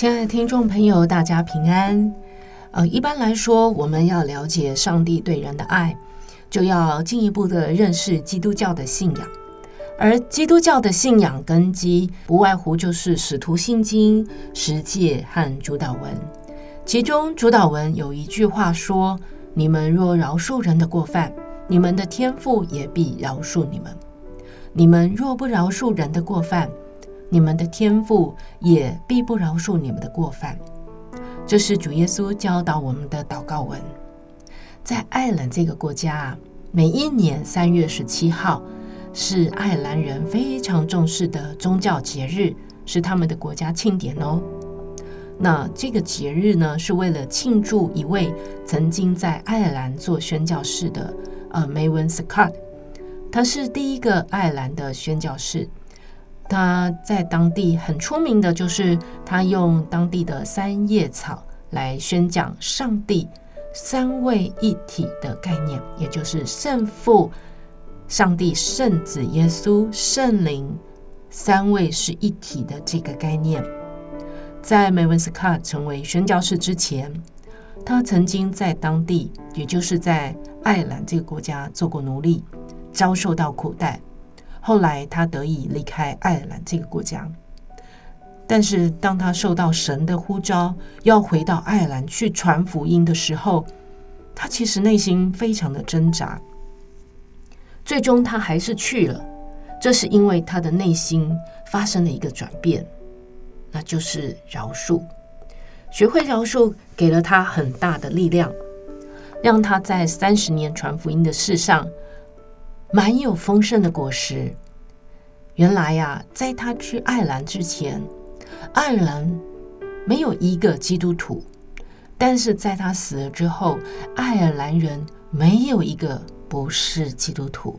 亲爱的听众朋友，大家平安。呃，一般来说，我们要了解上帝对人的爱，就要进一步的认识基督教的信仰。而基督教的信仰根基，不外乎就是使徒信经、十诫和主祷文。其中主祷文有一句话说：“你们若饶恕人的过犯，你们的天父也必饶恕你们；你们若不饶恕人的过犯，”你们的天赋也必不饶恕你们的过犯。这是主耶稣教导我们的祷告文。在爱尔兰这个国家啊，每一年三月十七号是爱尔兰人非常重视的宗教节日，是他们的国家庆典哦。那这个节日呢，是为了庆祝一位曾经在爱尔兰做宣教士的呃梅文斯卡特，他是第一个爱尔兰的宣教士。他在当地很出名的，就是他用当地的三叶草来宣讲上帝三位一体的概念，也就是圣父、上帝、圣子耶稣、圣灵三位是一体的这个概念。在梅文斯卡成为宣教士之前，他曾经在当地，也就是在爱尔兰这个国家做过奴隶，遭受到苦待。后来他得以离开爱尔兰这个国家，但是当他受到神的呼召，要回到爱尔兰去传福音的时候，他其实内心非常的挣扎。最终他还是去了，这是因为他的内心发生了一个转变，那就是饶恕。学会饶恕，给了他很大的力量，让他在三十年传福音的事上。满有丰盛的果实。原来呀，在他去爱尔兰之前，爱尔兰没有一个基督徒；但是在他死了之后，爱尔兰人没有一个不是基督徒。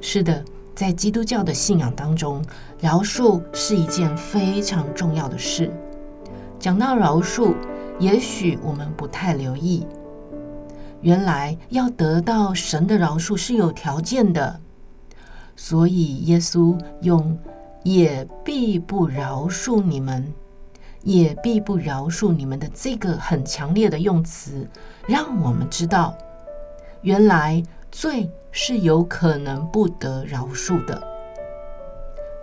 是的，在基督教的信仰当中，饶恕是一件非常重要的事。讲到饶恕，也许我们不太留意。原来要得到神的饶恕是有条件的，所以耶稣用“也必不饶恕你们，也必不饶恕你们”的这个很强烈的用词，让我们知道，原来罪是有可能不得饶恕的。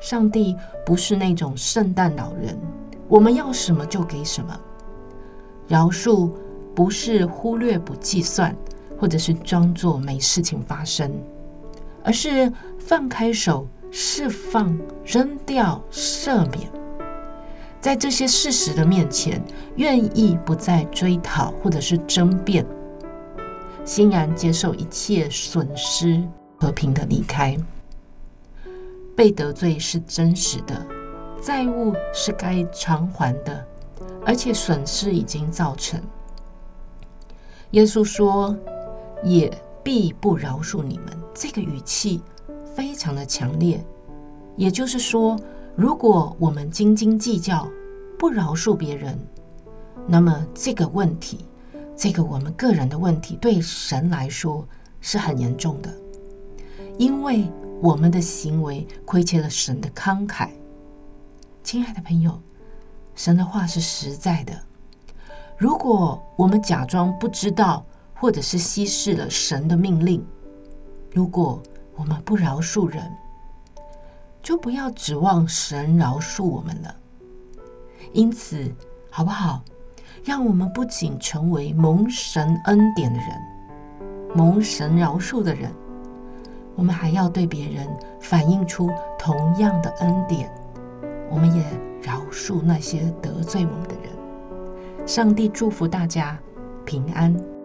上帝不是那种圣诞老人，我们要什么就给什么，饶恕。不是忽略不计算，或者是装作没事情发生，而是放开手，释放、扔掉、赦免，在这些事实的面前，愿意不再追讨或者是争辩，欣然接受一切损失，和平的离开。被得罪是真实的，债务是该偿还的，而且损失已经造成。耶稣说：“也必不饶恕你们。”这个语气非常的强烈，也就是说，如果我们斤斤计较，不饶恕别人，那么这个问题，这个我们个人的问题，对神来说是很严重的，因为我们的行为亏欠了神的慷慨。亲爱的朋友，神的话是实在的。如果我们假装不知道，或者是稀释了神的命令，如果我们不饶恕人，就不要指望神饶恕我们了。因此，好不好？让我们不仅成为蒙神恩典的人，蒙神饶恕的人，我们还要对别人反映出同样的恩典。我们也饶恕那些得罪我们的人。上帝祝福大家平安。